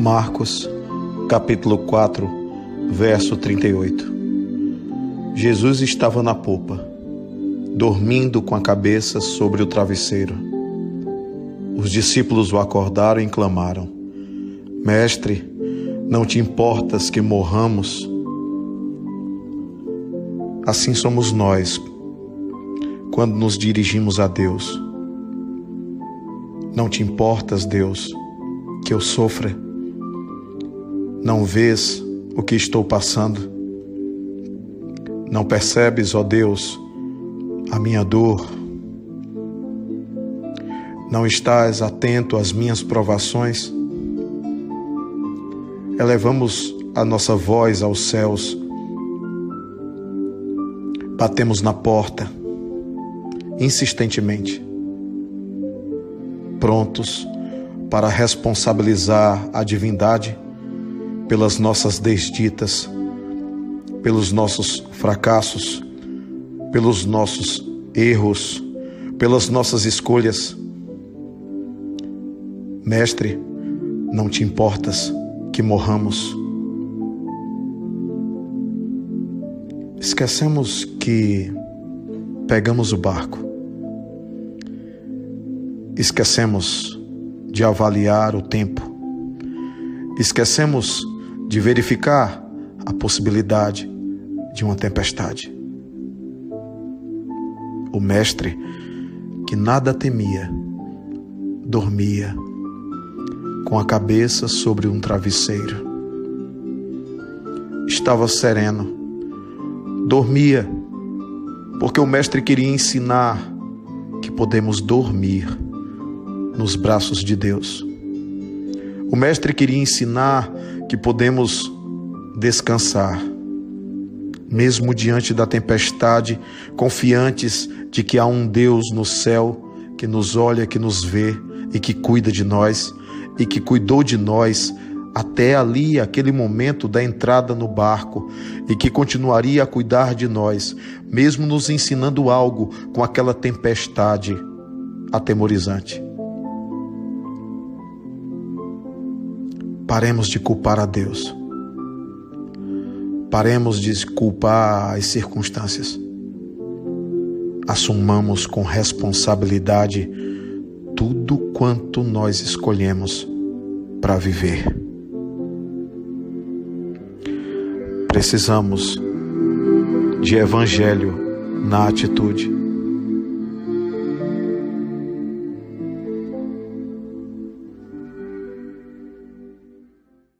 Marcos, capítulo 4, verso 38. Jesus estava na popa, dormindo com a cabeça sobre o travesseiro. Os discípulos o acordaram e clamaram: Mestre, não te importas que morramos? Assim somos nós quando nos dirigimos a Deus. Não te importas, Deus, que eu sofra? Não vês o que estou passando? Não percebes, ó Deus, a minha dor? Não estás atento às minhas provações? Elevamos a nossa voz aos céus, batemos na porta, insistentemente, prontos para responsabilizar a divindade pelas nossas desditas, pelos nossos fracassos, pelos nossos erros, pelas nossas escolhas. Mestre, não te importas que morramos. Esquecemos que pegamos o barco. Esquecemos de avaliar o tempo. Esquecemos de verificar a possibilidade de uma tempestade. O mestre, que nada temia, dormia com a cabeça sobre um travesseiro. Estava sereno, dormia, porque o mestre queria ensinar que podemos dormir nos braços de Deus. O mestre queria ensinar que podemos descansar, mesmo diante da tempestade, confiantes de que há um Deus no céu que nos olha, que nos vê e que cuida de nós e que cuidou de nós até ali, aquele momento da entrada no barco, e que continuaria a cuidar de nós, mesmo nos ensinando algo com aquela tempestade atemorizante. Paremos de culpar a Deus. Paremos de culpar as circunstâncias. Assumamos com responsabilidade tudo quanto nós escolhemos para viver. Precisamos de evangelho na atitude.